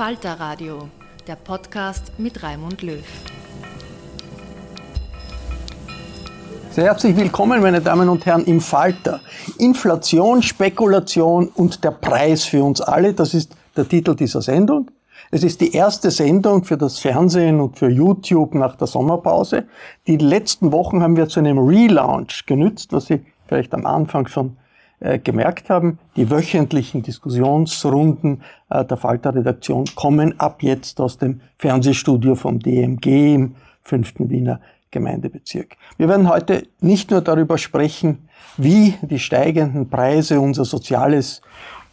Falter Radio, der Podcast mit Raimund Löw. Sehr herzlich willkommen, meine Damen und Herren, im Falter. Inflation, Spekulation und der Preis für uns alle, das ist der Titel dieser Sendung. Es ist die erste Sendung für das Fernsehen und für YouTube nach der Sommerpause. Die letzten Wochen haben wir zu einem Relaunch genützt, was Sie vielleicht am Anfang schon äh, gemerkt haben, die wöchentlichen Diskussionsrunden äh, der Falter-Redaktion kommen ab jetzt aus dem Fernsehstudio vom DMG im 5. Wiener Gemeindebezirk. Wir werden heute nicht nur darüber sprechen, wie die steigenden Preise unser soziales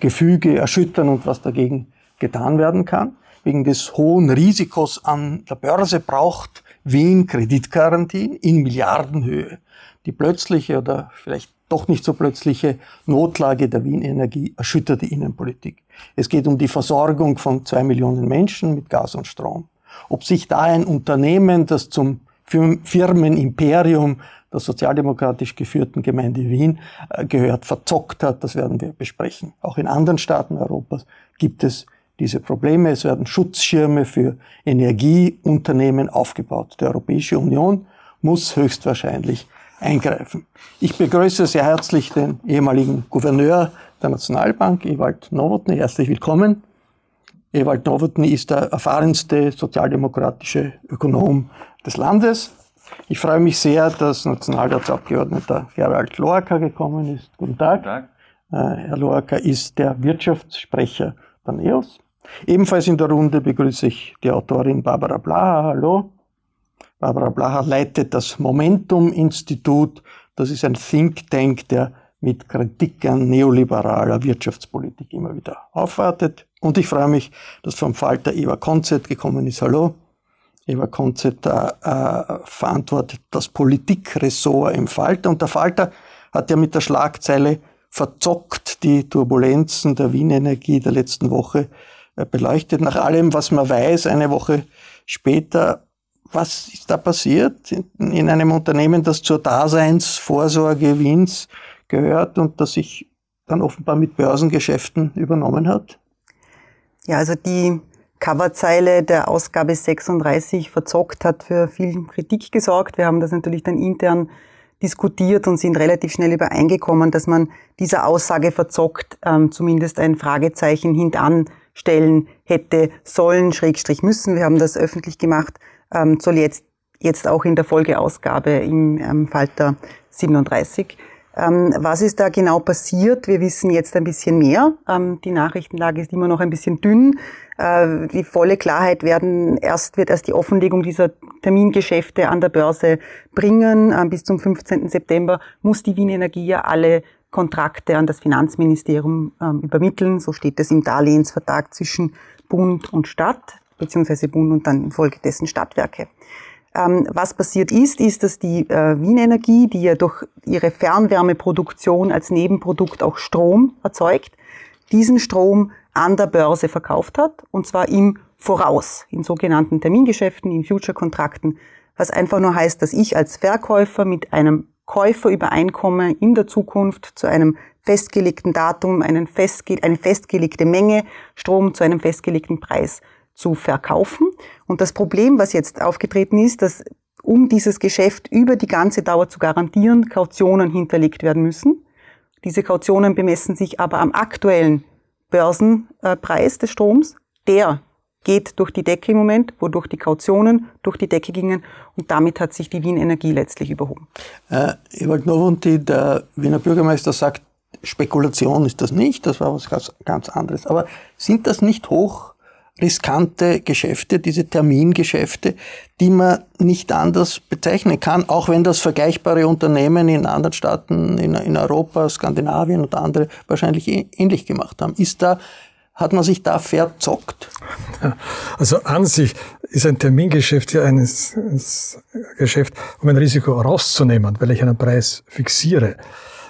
Gefüge erschüttern und was dagegen getan werden kann. Wegen des hohen Risikos an der Börse braucht Wien Kreditgarantien in Milliardenhöhe. Die plötzliche oder vielleicht doch nicht so plötzliche Notlage der Wien Energie erschüttert die Innenpolitik. Es geht um die Versorgung von zwei Millionen Menschen mit Gas und Strom. Ob sich da ein Unternehmen, das zum Firmenimperium der sozialdemokratisch geführten Gemeinde Wien äh, gehört, verzockt hat, das werden wir besprechen. Auch in anderen Staaten Europas gibt es diese Probleme. Es werden Schutzschirme für Energieunternehmen aufgebaut. Die Europäische Union muss höchstwahrscheinlich eingreifen. Ich begrüße sehr herzlich den ehemaligen Gouverneur der Nationalbank, Ewald Nowotny. Herzlich willkommen. Ewald Nowotny ist der erfahrenste sozialdemokratische Ökonom des Landes. Ich freue mich sehr, dass Nationalratsabgeordneter Gerald Loacker gekommen ist. Guten Tag. Guten Tag. Äh, Herr Loacker ist der Wirtschaftssprecher der NEOS. Ebenfalls in der Runde begrüße ich die Autorin Barbara Blaha. Hallo. Barbara Blacher leitet das Momentum-Institut. Das ist ein Think Tank, der mit Kritik an neoliberaler Wirtschaftspolitik immer wieder aufwartet. Und ich freue mich, dass vom Falter Eva Konzett gekommen ist. Hallo. Eva Konzett äh, äh, verantwortet das Politikressort im Falter. Und der Falter hat ja mit der Schlagzeile verzockt die Turbulenzen der Wienenergie der letzten Woche beleuchtet. Nach allem, was man weiß, eine Woche später was ist da passiert in einem Unternehmen, das zur Daseinsvorsorge Wiens gehört und das sich dann offenbar mit Börsengeschäften übernommen hat? Ja, also die Coverzeile der Ausgabe 36 verzockt hat für viel Kritik gesorgt. Wir haben das natürlich dann intern diskutiert und sind relativ schnell übereingekommen, dass man dieser Aussage verzockt ähm, zumindest ein Fragezeichen hintanstellen hätte sollen, Schrägstrich müssen. Wir haben das öffentlich gemacht ähm, soll jetzt, jetzt auch in der Folgeausgabe im ähm, Falter 37 Ähm, was ist da genau passiert? Wir wissen jetzt ein bisschen mehr. Ähm, die Nachrichtenlage ist immer noch ein bisschen dünn. Äh, die volle Klarheit werden erst, wird erst die Offenlegung dieser Termingeschäfte an der Börse bringen. Ähm, bis zum 15. September muss die Wien Energie ja alle Kontrakte an das Finanzministerium ähm, übermitteln. So steht es im Darlehensvertrag zwischen Bund und Stadt, beziehungsweise Bund und dann infolgedessen Stadtwerke. Ähm, was passiert ist, ist, dass die äh, Wien Energie, die ja durch ihre Fernwärmeproduktion als Nebenprodukt auch Strom erzeugt, diesen Strom an der Börse verkauft hat, und zwar im Voraus, in sogenannten Termingeschäften, in Future-Kontrakten, was einfach nur heißt, dass ich als Verkäufer mit einem Käufer übereinkomme, in der Zukunft zu einem festgelegten Datum einen festge eine festgelegte Menge Strom zu einem festgelegten Preis zu verkaufen. Und das Problem, was jetzt aufgetreten ist, dass um dieses Geschäft über die ganze Dauer zu garantieren, Kautionen hinterlegt werden müssen. Diese Kautionen bemessen sich aber am aktuellen Börsenpreis des Stroms. Der geht durch die Decke im Moment, wodurch die Kautionen durch die Decke gingen und damit hat sich die Wien Energie letztlich überhoben. Äh, Ewald Nowunti, der Wiener Bürgermeister, sagt, Spekulation ist das nicht, das war was ganz, ganz anderes. Aber sind das nicht hoch riskante Geschäfte, diese Termingeschäfte, die man nicht anders bezeichnen kann, auch wenn das vergleichbare Unternehmen in anderen Staaten in, in Europa, Skandinavien und andere wahrscheinlich ähnlich gemacht haben. Ist da hat man sich da verzockt? Also an sich ist ein Termingeschäft ja ein Geschäft, um ein Risiko rauszunehmen, weil ich einen Preis fixiere.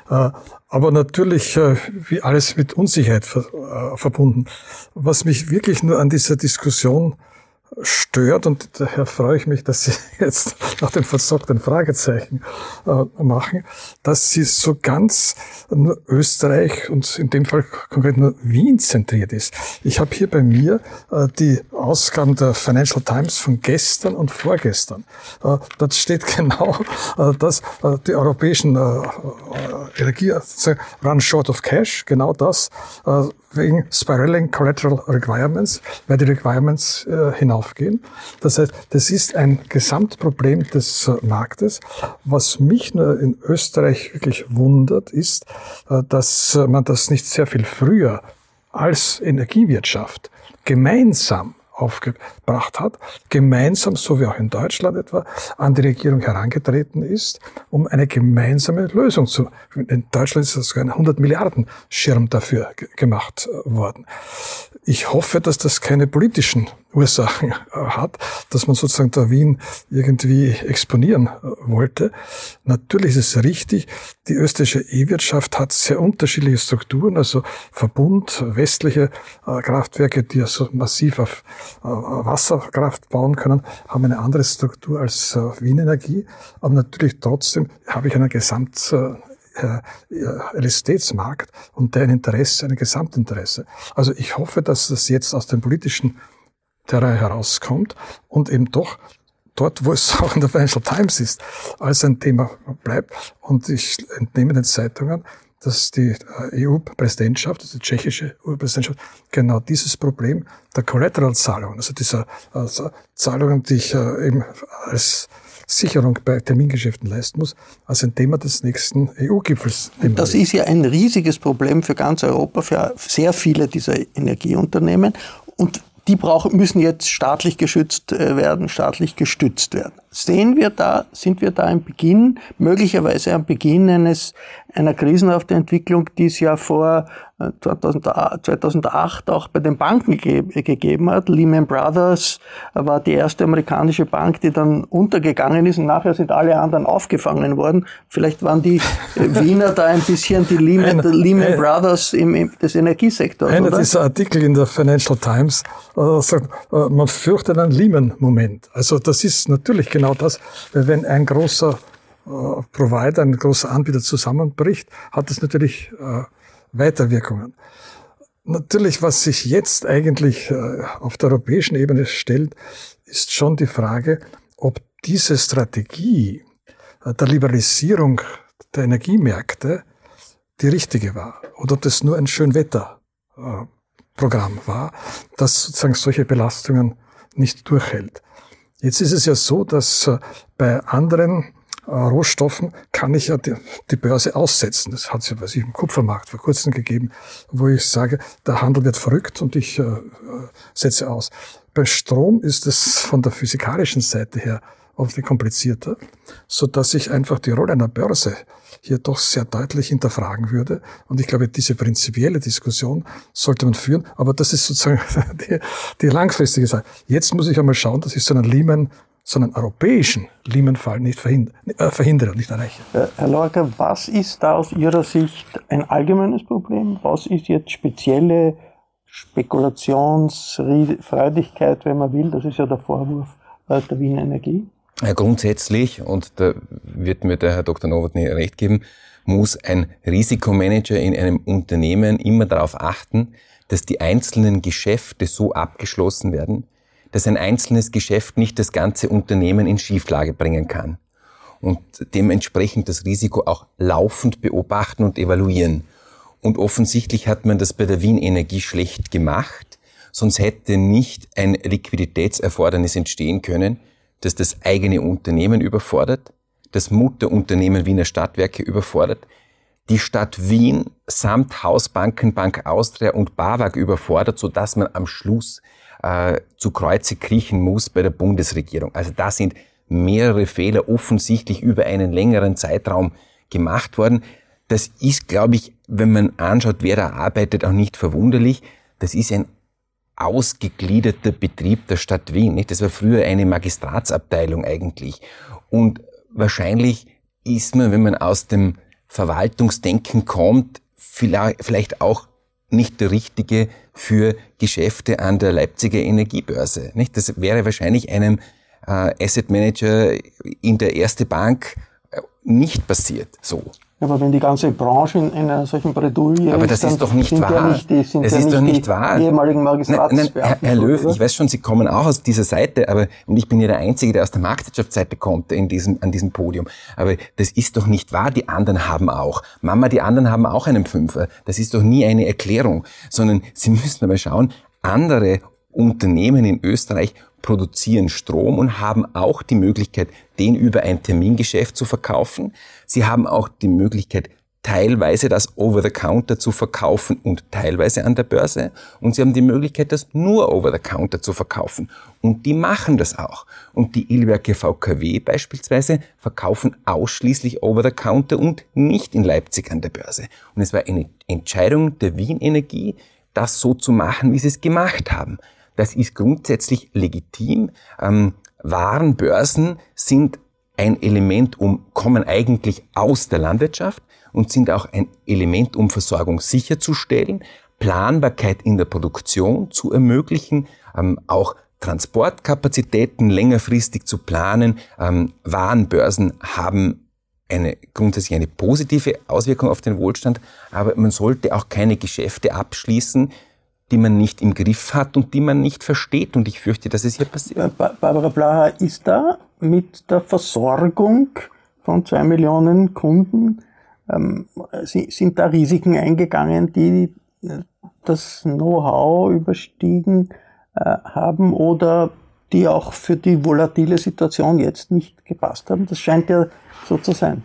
Äh, aber natürlich äh, wie alles mit Unsicherheit äh, verbunden. Was mich wirklich nur an dieser Diskussion stört und daher freue ich mich, dass Sie jetzt nach dem verzockten Fragezeichen äh, machen, dass Sie so ganz nur Österreich und in dem Fall konkret nur Wien zentriert ist. Ich habe hier bei mir äh, die Ausgaben der Financial Times von gestern und vorgestern. Äh, dort steht genau, äh, dass äh, die europäischen äh, äh, Energie run short of cash, genau das wegen Spiraling Collateral Requirements, weil die Requirements äh, hinaufgehen. Das heißt, das ist ein Gesamtproblem des äh, Marktes. Was mich nur in Österreich wirklich wundert, ist, äh, dass äh, man das nicht sehr viel früher als Energiewirtschaft gemeinsam aufgebracht hat, gemeinsam, so wie auch in Deutschland etwa, an die Regierung herangetreten ist, um eine gemeinsame Lösung zu. In Deutschland ist sogar ein 100 Milliarden Schirm dafür gemacht äh, worden. Ich hoffe, dass das keine politischen Ursachen hat, dass man sozusagen da Wien irgendwie exponieren äh, wollte. Natürlich ist es richtig, die österreichische E-Wirtschaft hat sehr unterschiedliche Strukturen, also Verbund, westliche äh, Kraftwerke, die also massiv auf äh, Wasserkraft bauen können, haben eine andere Struktur als Wien Energie, aber natürlich trotzdem habe ich einen Gesamt Elektrizitätsmarkt und der ein Interesse, ein Gesamtinteresse. Also ich hoffe, dass das jetzt aus den politischen Terrain herauskommt und eben doch dort, wo es auch in der Financial Times ist, als ein Thema bleibt. Und ich entnehme den Zeitungen, dass die äh, EU-Präsidentschaft, also die tschechische EU-Präsidentschaft, genau dieses Problem der Collateral-Zahlungen, also dieser also Zahlungen, die ich äh, eben als Sicherung bei Termingeschäften leisten muss, als ein Thema des nächsten EU-Gipfels. Das ist ja ein riesiges Problem für ganz Europa, für sehr viele dieser Energieunternehmen. Und die brauchen, müssen jetzt staatlich geschützt äh, werden, staatlich gestützt werden. Sehen wir da, sind wir da am Beginn, möglicherweise am Beginn eines, einer krisenhaften Entwicklung, die es ja vor 2008 auch bei den Banken gegeben hat. Lehman Brothers war die erste amerikanische Bank, die dann untergegangen ist und nachher sind alle anderen aufgefangen worden. Vielleicht waren die Wiener da ein bisschen die Lehman, ein, Lehman ein, Brothers im, im, des Energiesektors. Einer oder? dieser Artikel in der Financial Times äh, sagt, äh, man fürchtet einen Lehman-Moment. Also das ist natürlich genau das, wenn ein großer äh, Provider, ein großer Anbieter zusammenbricht, hat das natürlich äh, Weiterwirkungen. Natürlich, was sich jetzt eigentlich äh, auf der europäischen Ebene stellt, ist schon die Frage, ob diese Strategie äh, der Liberalisierung der Energiemärkte die richtige war oder ob das nur ein Schönwetterprogramm war, das sozusagen solche Belastungen nicht durchhält. Jetzt ist es ja so, dass äh, bei anderen äh, Rohstoffen kann ich ja die, die Börse aussetzen. Das hat es ja, was ich im Kupfermarkt vor kurzem gegeben, wo ich sage, der Handel wird verrückt und ich äh, äh setze aus. Bei Strom ist es von der physikalischen Seite her oft komplizierter, so dass ich einfach die Rolle einer Börse hier doch sehr deutlich hinterfragen würde. Und ich glaube, diese prinzipielle Diskussion sollte man führen. Aber das ist sozusagen die, die langfristige Sache. Jetzt muss ich einmal schauen, dass ich so einen Lehman so einen europäischen Lehman-Fall nicht verhindere, äh, verhindere und nicht erreiche. Äh, Herr Lorca, was ist da aus Ihrer Sicht ein allgemeines Problem? Was ist jetzt spezielle Spekulationsfreudigkeit, wenn man will? Das ist ja der Vorwurf der Wiener Energie. Ja, grundsätzlich, und da wird mir der Herr Dr. Nowotny recht geben, muss ein Risikomanager in einem Unternehmen immer darauf achten, dass die einzelnen Geschäfte so abgeschlossen werden, dass ein einzelnes Geschäft nicht das ganze Unternehmen in Schieflage bringen kann. Und dementsprechend das Risiko auch laufend beobachten und evaluieren. Und offensichtlich hat man das bei der Wien Energie schlecht gemacht, sonst hätte nicht ein Liquiditätserfordernis entstehen können, das das eigene Unternehmen überfordert, das Mutterunternehmen Wiener Stadtwerke überfordert, die Stadt Wien samt Hausbanken, Bank Austria und BAWAG überfordert, so dass man am Schluss äh, zu Kreuze kriechen muss bei der Bundesregierung. Also da sind mehrere Fehler offensichtlich über einen längeren Zeitraum gemacht worden. Das ist, glaube ich, wenn man anschaut, wer da arbeitet, auch nicht verwunderlich. Das ist ein ausgegliederter Betrieb der Stadt Wien. Nicht? Das war früher eine Magistratsabteilung eigentlich. Und wahrscheinlich ist man, wenn man aus dem Verwaltungsdenken kommt, vielleicht auch nicht der richtige für Geschäfte an der Leipziger Energiebörse. Nicht? Das wäre wahrscheinlich einem äh, Asset Manager in der Erste Bank äh, nicht passiert. So. Aber wenn die ganze Branche in einer solchen Bredouille Aber das ist doch nicht wahr. Ja nicht die, sind das ja ist nicht doch nicht wahr. ehemaligen Magistratsbeamten. Herr, Herr Löw, oder? ich weiß schon, Sie kommen auch aus dieser Seite, aber, und ich bin ja der Einzige, der aus der Marktwirtschaftsseite kommt in diesem, an diesem Podium. Aber das ist doch nicht wahr. Die anderen haben auch. Mama, die anderen haben auch einen Fünfer. Das ist doch nie eine Erklärung, sondern Sie müssen aber schauen, andere Unternehmen in Österreich produzieren Strom und haben auch die Möglichkeit, den über ein Termingeschäft zu verkaufen. Sie haben auch die Möglichkeit, teilweise das Over-the-Counter zu verkaufen und teilweise an der Börse. Und sie haben die Möglichkeit, das nur Over-the-Counter zu verkaufen. Und die machen das auch. Und die Ilwerke VKW beispielsweise verkaufen ausschließlich Over-the-Counter und nicht in Leipzig an der Börse. Und es war eine Entscheidung der Wien Energie, das so zu machen, wie sie es gemacht haben. Das ist grundsätzlich legitim. Ähm, Warenbörsen sind ein Element, um, kommen eigentlich aus der Landwirtschaft und sind auch ein Element, um Versorgung sicherzustellen, Planbarkeit in der Produktion zu ermöglichen, ähm, auch Transportkapazitäten längerfristig zu planen. Ähm, Warenbörsen haben eine, grundsätzlich eine positive Auswirkung auf den Wohlstand, aber man sollte auch keine Geschäfte abschließen, die man nicht im Griff hat und die man nicht versteht. Und ich fürchte, dass es hier passiert. Barbara Blaha, ist da mit der Versorgung von zwei Millionen Kunden, ähm, sind da Risiken eingegangen, die das Know-how überstiegen äh, haben oder die auch für die volatile Situation jetzt nicht gepasst haben? Das scheint ja so zu sein.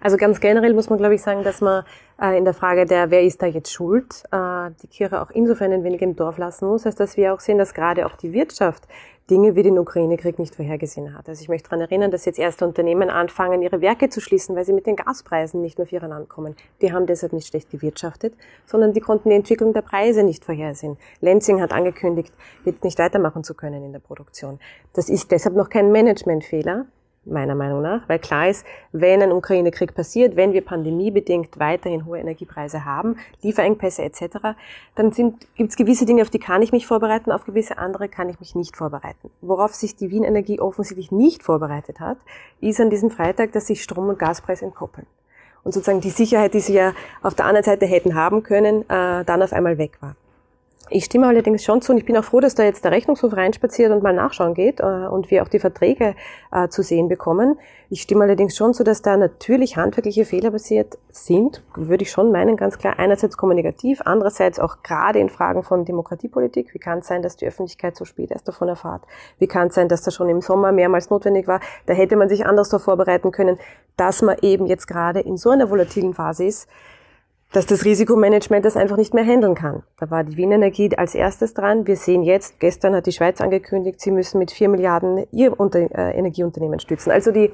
Also ganz generell muss man, glaube ich, sagen, dass man äh, in der Frage der, wer ist da jetzt schuld, äh, die Kirche auch insofern ein wenig im Dorf lassen muss, als dass wir auch sehen, dass gerade auch die Wirtschaft Dinge wie den Ukraine-Krieg nicht vorhergesehen hat. Also ich möchte daran erinnern, dass jetzt erste Unternehmen anfangen, ihre Werke zu schließen, weil sie mit den Gaspreisen nicht mehr auf ihren Land kommen. Die haben deshalb nicht schlecht gewirtschaftet, sondern die konnten die Entwicklung der Preise nicht vorhersehen. Lenzing hat angekündigt, jetzt nicht weitermachen zu können in der Produktion. Das ist deshalb noch kein Managementfehler, meiner Meinung nach, weil klar ist, wenn ein Ukraine-Krieg passiert, wenn wir pandemiebedingt weiterhin hohe Energiepreise haben, Lieferengpässe etc., dann gibt es gewisse Dinge, auf die kann ich mich vorbereiten, auf gewisse andere kann ich mich nicht vorbereiten. Worauf sich die Wien Energie offensichtlich nicht vorbereitet hat, ist an diesem Freitag, dass sich Strom- und Gaspreis entkoppeln. Und sozusagen die Sicherheit, die sie ja auf der anderen Seite hätten haben können, äh, dann auf einmal weg war. Ich stimme allerdings schon zu und ich bin auch froh, dass da jetzt der Rechnungshof reinspaziert und mal nachschauen geht äh, und wir auch die Verträge äh, zu sehen bekommen. Ich stimme allerdings schon zu, dass da natürlich handwerkliche Fehler passiert sind, würde ich schon meinen, ganz klar. Einerseits kommunikativ, andererseits auch gerade in Fragen von Demokratiepolitik. Wie kann es sein, dass die Öffentlichkeit so spät erst davon erfahrt? Wie kann es sein, dass das schon im Sommer mehrmals notwendig war? Da hätte man sich anders darauf vorbereiten können, dass man eben jetzt gerade in so einer volatilen Phase ist dass das Risikomanagement das einfach nicht mehr handeln kann. Da war die Wien Energie als erstes dran. Wir sehen jetzt, gestern hat die Schweiz angekündigt, sie müssen mit vier Milliarden ihr Unter äh, Energieunternehmen stützen. Also die,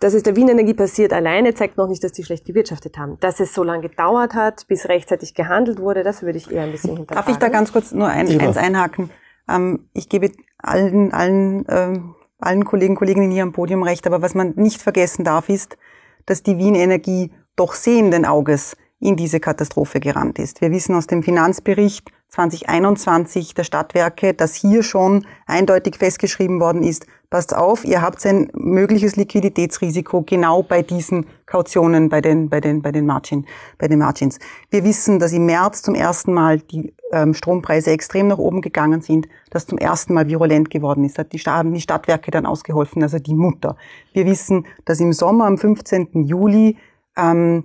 dass es der Wien Energie passiert alleine, zeigt noch nicht, dass die schlecht gewirtschaftet haben. Dass es so lange gedauert hat, bis rechtzeitig gehandelt wurde, das würde ich eher ein bisschen hinterfragen. Darf ich da ganz kurz nur ein, eins einhaken? Ähm, ich gebe allen, allen, ähm, allen Kollegen, Kolleginnen hier am Podium recht, aber was man nicht vergessen darf, ist, dass die Wien Energie doch sehenden Auges in diese Katastrophe gerannt ist. Wir wissen aus dem Finanzbericht 2021 der Stadtwerke, dass hier schon eindeutig festgeschrieben worden ist, passt auf, ihr habt ein mögliches Liquiditätsrisiko genau bei diesen Kautionen, bei den, bei den, bei den, Margin, bei den Margins. Wir wissen, dass im März zum ersten Mal die ähm, Strompreise extrem nach oben gegangen sind, dass zum ersten Mal virulent geworden ist, hat die, haben die Stadtwerke dann ausgeholfen, also die Mutter. Wir wissen, dass im Sommer am 15. Juli ähm,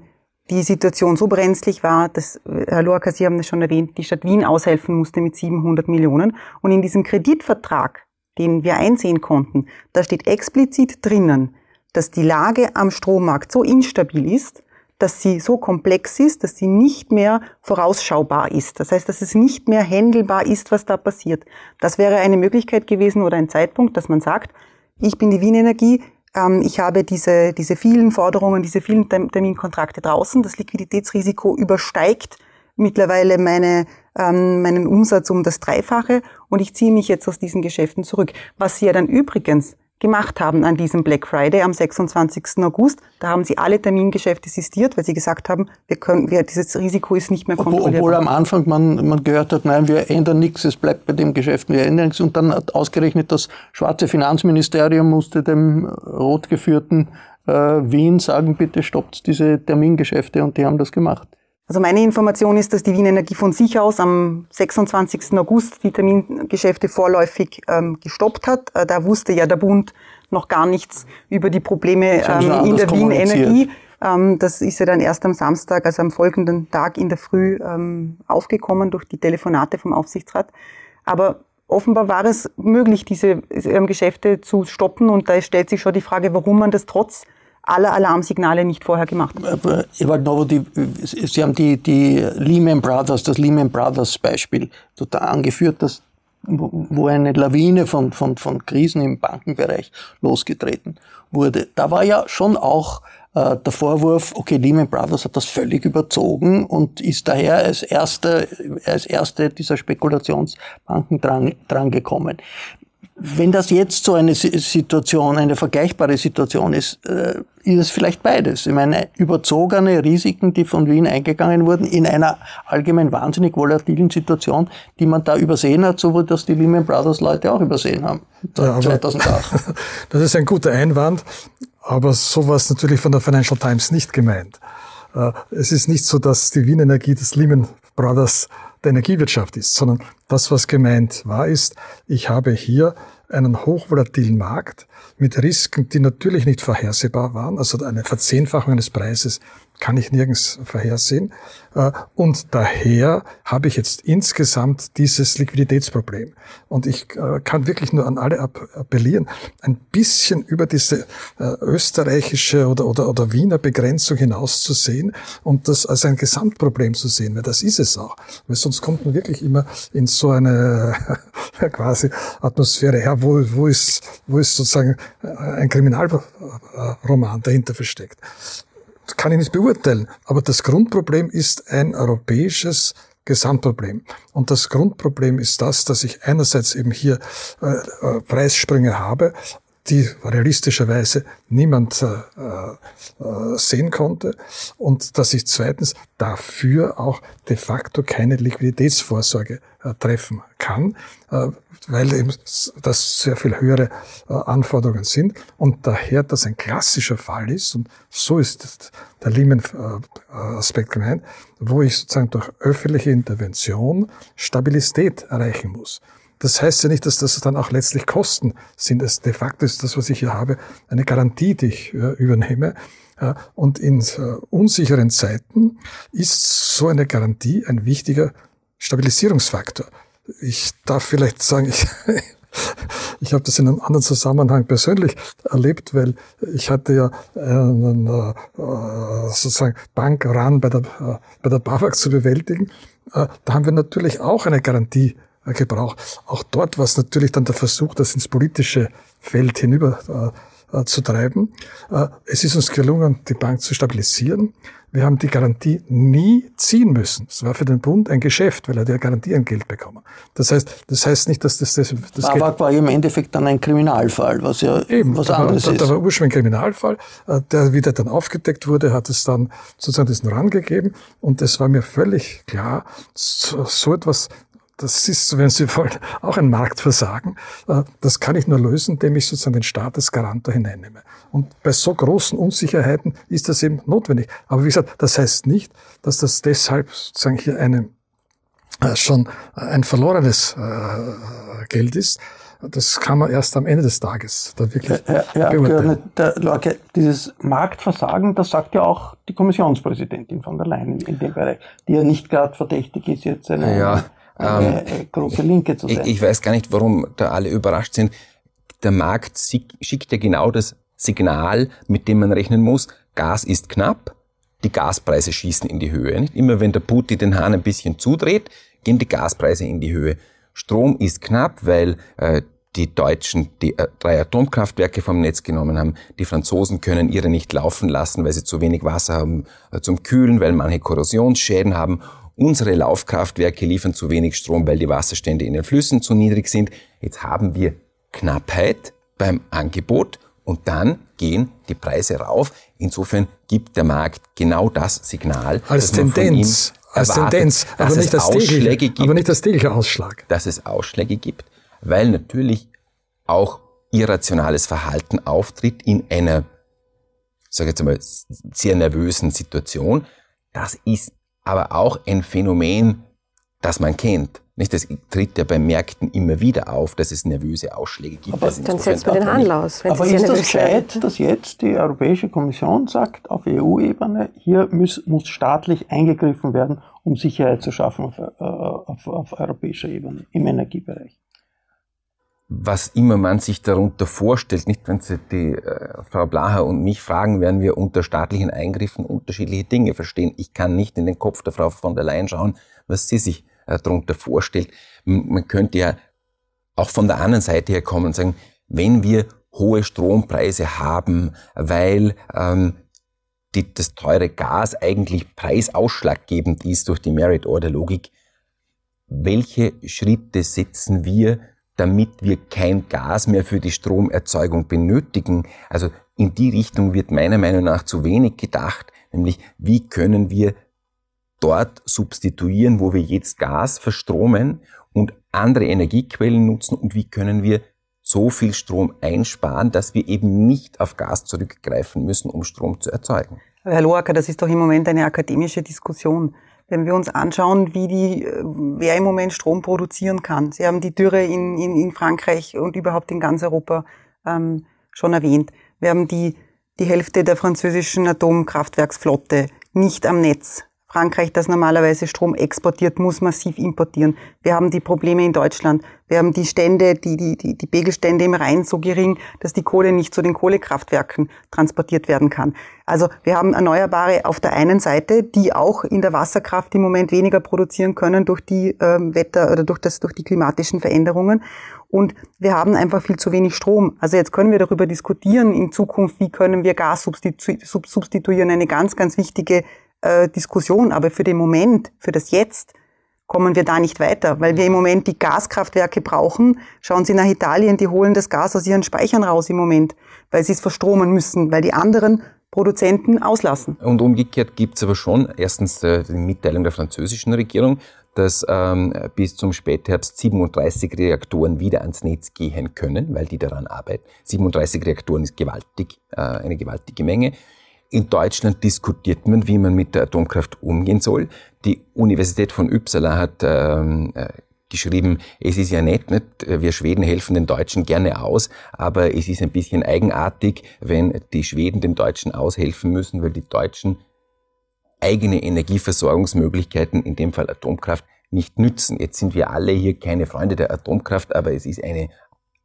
die Situation so brenzlig war, dass, Herr Loacker, Sie haben das schon erwähnt, die Stadt Wien aushelfen musste mit 700 Millionen. Und in diesem Kreditvertrag, den wir einsehen konnten, da steht explizit drinnen, dass die Lage am Strommarkt so instabil ist, dass sie so komplex ist, dass sie nicht mehr vorausschaubar ist. Das heißt, dass es nicht mehr händelbar ist, was da passiert. Das wäre eine Möglichkeit gewesen oder ein Zeitpunkt, dass man sagt, ich bin die Wien Energie, ich habe diese, diese vielen Forderungen, diese vielen Terminkontrakte draußen. Das Liquiditätsrisiko übersteigt mittlerweile meine, ähm, meinen Umsatz um das Dreifache und ich ziehe mich jetzt aus diesen Geschäften zurück. Was Sie ja dann übrigens gemacht haben an diesem Black Friday am 26. August. Da haben sie alle Termingeschäfte sistiert, weil sie gesagt haben, wir können, wir, dieses Risiko ist nicht mehr kontrollierbar. Obwohl am Anfang man, man gehört hat, nein, wir ändern nichts, es bleibt bei dem Geschäft, wir ändern nichts. Und dann hat ausgerechnet das schwarze Finanzministerium musste dem rot geführten äh, Wien sagen, bitte stoppt diese Termingeschäfte und die haben das gemacht. Also meine Information ist, dass die Wien Energie von sich aus am 26. August die Termingeschäfte vorläufig ähm, gestoppt hat. Äh, da wusste ja der Bund noch gar nichts über die Probleme ähm, in der Wien Energie. Ähm, das ist ja dann erst am Samstag, also am folgenden Tag in der Früh ähm, aufgekommen durch die Telefonate vom Aufsichtsrat. Aber offenbar war es möglich, diese ähm, Geschäfte zu stoppen und da stellt sich schon die Frage, warum man das trotz aller Alarmsignale nicht vorher gemacht. Ewald Novo, die, Sie haben die, die Lehman Brothers, das Lehman Brothers Beispiel total angeführt, dass, wo eine Lawine von, von, von Krisen im Bankenbereich losgetreten wurde. Da war ja schon auch äh, der Vorwurf, okay, Lehman Brothers hat das völlig überzogen und ist daher als erste, als erste dieser Spekulationsbanken dran, dran gekommen. Wenn das jetzt so eine Situation, eine vergleichbare Situation ist, äh, ist es vielleicht beides. Ich meine, überzogene Risiken, die von Wien eingegangen wurden, in einer allgemein wahnsinnig volatilen Situation, die man da übersehen hat, so wie das die Lehman Brothers Leute auch übersehen haben. Ja, 2008. das ist ein guter Einwand, aber so war es natürlich von der Financial Times nicht gemeint. Äh, es ist nicht so, dass die Wien Energie des Lehman Brothers der Energiewirtschaft ist, sondern das, was gemeint war, ist, ich habe hier einen hochvolatilen Markt mit Risiken, die natürlich nicht vorhersehbar waren, also eine Verzehnfachung eines Preises kann ich nirgends vorhersehen. Äh, und daher habe ich jetzt insgesamt dieses Liquiditätsproblem. Und ich äh, kann wirklich nur an alle appellieren, ein bisschen über diese äh, österreichische oder, oder, oder Wiener Begrenzung hinauszusehen und das als ein Gesamtproblem zu sehen, weil das ist es auch. Weil sonst kommt man wirklich immer in so eine quasi Atmosphäre her, wo, wo, ist, wo ist sozusagen ein Kriminalroman dahinter versteckt kann ich nicht beurteilen. Aber das Grundproblem ist ein europäisches Gesamtproblem. Und das Grundproblem ist das, dass ich einerseits eben hier äh, äh Preissprünge habe, die realistischerweise niemand äh, äh, sehen konnte und dass ich zweitens dafür auch de facto keine Liquiditätsvorsorge äh, treffen kann, äh, weil eben das sehr viel höhere äh, Anforderungen sind und daher das ein klassischer Fall ist und so ist der Lehman-Aspekt gemeint, wo ich sozusagen durch öffentliche Intervention Stabilität erreichen muss. Das heißt ja nicht, dass das dann auch letztlich Kosten sind. Es de facto ist das, was ich hier habe, eine Garantie, die ich äh, übernehme. Äh, und in äh, unsicheren Zeiten ist so eine Garantie ein wichtiger Stabilisierungsfaktor. Ich darf vielleicht sagen, ich, ich habe das in einem anderen Zusammenhang persönlich erlebt, weil ich hatte ja einen äh, sozusagen Bankrun bei der, äh, bei der BAWAG zu bewältigen. Äh, da haben wir natürlich auch eine Garantie Gebrauch. Auch dort war es natürlich dann der Versuch, das ins politische Feld hinüber äh, zu treiben. Äh, es ist uns gelungen, die Bank zu stabilisieren. Wir haben die Garantie nie ziehen müssen. Es war für den Bund ein Geschäft, weil er der Garantie ein Geld bekommen. Das heißt, das heißt nicht, dass das das, das Babak war im Endeffekt dann ein Kriminalfall, was ja Eben, was anderes war, ist. Da war ursprünglich ein Kriminalfall, äh, der wieder dann aufgedeckt wurde, hat es dann sozusagen diesen Rang gegeben und es war mir völlig klar, so, so etwas das ist, wenn Sie wollen, auch ein Marktversagen. Äh, das kann ich nur lösen, indem ich sozusagen den Staat als Garant da hineinnehme. Und bei so großen Unsicherheiten ist das eben notwendig. Aber wie gesagt, das heißt nicht, dass das deshalb sozusagen hier eine, äh, schon ein verlorenes äh, Geld ist. Das kann man erst am Ende des Tages da wirklich ja, ja, beurteilen. Der Lorke, dieses Marktversagen, das sagt ja auch die Kommissionspräsidentin von der Leyen in dem Bereich, die ja nicht gerade verdächtig ist, jetzt eine, ja eine ähm, große Linke zu sein. Ich, ich weiß gar nicht, warum da alle überrascht sind. Der Markt schickt ja genau das Signal, mit dem man rechnen muss. Gas ist knapp, die Gaspreise schießen in die Höhe. Nicht immer, wenn der Putin den Hahn ein bisschen zudreht, gehen die Gaspreise in die Höhe. Strom ist knapp, weil äh, die Deutschen die äh, drei Atomkraftwerke vom Netz genommen haben. Die Franzosen können ihre nicht laufen lassen, weil sie zu wenig Wasser haben äh, zum Kühlen, weil manche Korrosionsschäden haben. Unsere Laufkraftwerke liefern zu wenig Strom, weil die Wasserstände in den Flüssen zu niedrig sind. Jetzt haben wir Knappheit beim Angebot und dann gehen die Preise rauf. Insofern gibt der Markt genau das Signal. Als Tendenz. Als erwartet, Tendenz, aber nicht, das tägliche, gibt, aber nicht das tägliche Ausschlag. Dass es Ausschläge gibt, weil natürlich auch irrationales Verhalten auftritt in einer, sage ich jetzt einmal, sehr nervösen Situation. Das ist aber auch ein Phänomen, das man kennt. Nicht, das tritt ja bei Märkten immer wieder auf, dass es nervöse Ausschläge gibt. Aber dann setzt man den Handel aus. aber ist das gescheit, dass jetzt die Europäische Kommission sagt, auf EU-Ebene, hier muss, muss, staatlich eingegriffen werden, um Sicherheit zu schaffen auf, äh, auf, auf europäischer Ebene im Energiebereich? Was immer man sich darunter vorstellt, nicht wenn Sie die äh, Frau Blacher und mich fragen, werden wir unter staatlichen Eingriffen unterschiedliche Dinge verstehen. Ich kann nicht in den Kopf der Frau von der Leyen schauen, was sie sich äh, darunter vorstellt. Man, man könnte ja auch von der anderen Seite her kommen und sagen, wenn wir hohe Strompreise haben, weil ähm, die, das teure Gas eigentlich preisausschlaggebend ist durch die Merit-Order-Logik, welche Schritte setzen wir, damit wir kein Gas mehr für die Stromerzeugung benötigen. Also in die Richtung wird meiner Meinung nach zu wenig gedacht, nämlich wie können wir dort substituieren, wo wir jetzt Gas verstromen und andere Energiequellen nutzen und wie können wir so viel Strom einsparen, dass wir eben nicht auf Gas zurückgreifen müssen, um Strom zu erzeugen. Herr Loacker, das ist doch im Moment eine akademische Diskussion wenn wir uns anschauen, wie die, äh, wer im Moment Strom produzieren kann. Sie haben die Dürre in, in, in Frankreich und überhaupt in ganz Europa ähm, schon erwähnt. Wir haben die, die Hälfte der französischen Atomkraftwerksflotte nicht am Netz. Frankreich, das normalerweise Strom exportiert, muss massiv importieren. Wir haben die Probleme in Deutschland. Wir haben die Stände, die, die, die, die Pegelstände im Rhein so gering, dass die Kohle nicht zu den Kohlekraftwerken transportiert werden kann. Also wir haben Erneuerbare auf der einen Seite, die auch in der Wasserkraft im Moment weniger produzieren können durch die ähm, Wetter oder durch, das, durch die klimatischen Veränderungen. Und wir haben einfach viel zu wenig Strom. Also jetzt können wir darüber diskutieren in Zukunft, wie können wir Gas substituieren. Eine ganz, ganz wichtige äh, Diskussion, aber für den Moment, für das Jetzt, kommen wir da nicht weiter, weil wir im Moment die Gaskraftwerke brauchen. Schauen Sie nach Italien, die holen das Gas aus ihren Speichern raus im Moment, weil sie es verstromen müssen, weil die anderen Produzenten auslassen. Und umgekehrt gibt es aber schon erstens äh, die Mitteilung der französischen Regierung, dass ähm, bis zum Spätherbst 37 Reaktoren wieder ans Netz gehen können, weil die daran arbeiten. 37 Reaktoren ist gewaltig, äh, eine gewaltige Menge. In Deutschland diskutiert man, wie man mit der Atomkraft umgehen soll. Die Universität von Uppsala hat ähm, äh, geschrieben, es ist ja nett, nicht? wir Schweden helfen den Deutschen gerne aus, aber es ist ein bisschen eigenartig, wenn die Schweden den Deutschen aushelfen müssen, weil die Deutschen eigene Energieversorgungsmöglichkeiten, in dem Fall Atomkraft, nicht nützen. Jetzt sind wir alle hier keine Freunde der Atomkraft, aber es ist eine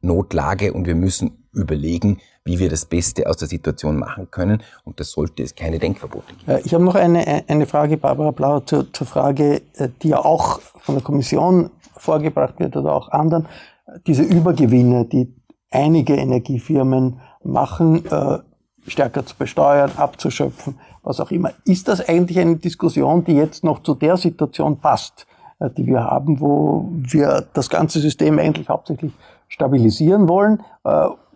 Notlage und wir müssen überlegen, wie wir das Beste aus der Situation machen können. Und das sollte es keine Denkverbote geben. Ich habe noch eine, eine Frage, Barbara Blau, zur, zur Frage, äh, die ja auch von der Kommission vorgebracht wird oder auch anderen. Diese Übergewinne, die einige Energiefirmen machen, äh, stärker zu besteuern, abzuschöpfen, was auch immer. Ist das eigentlich eine Diskussion, die jetzt noch zu der Situation passt, äh, die wir haben, wo wir das ganze System eigentlich hauptsächlich stabilisieren wollen?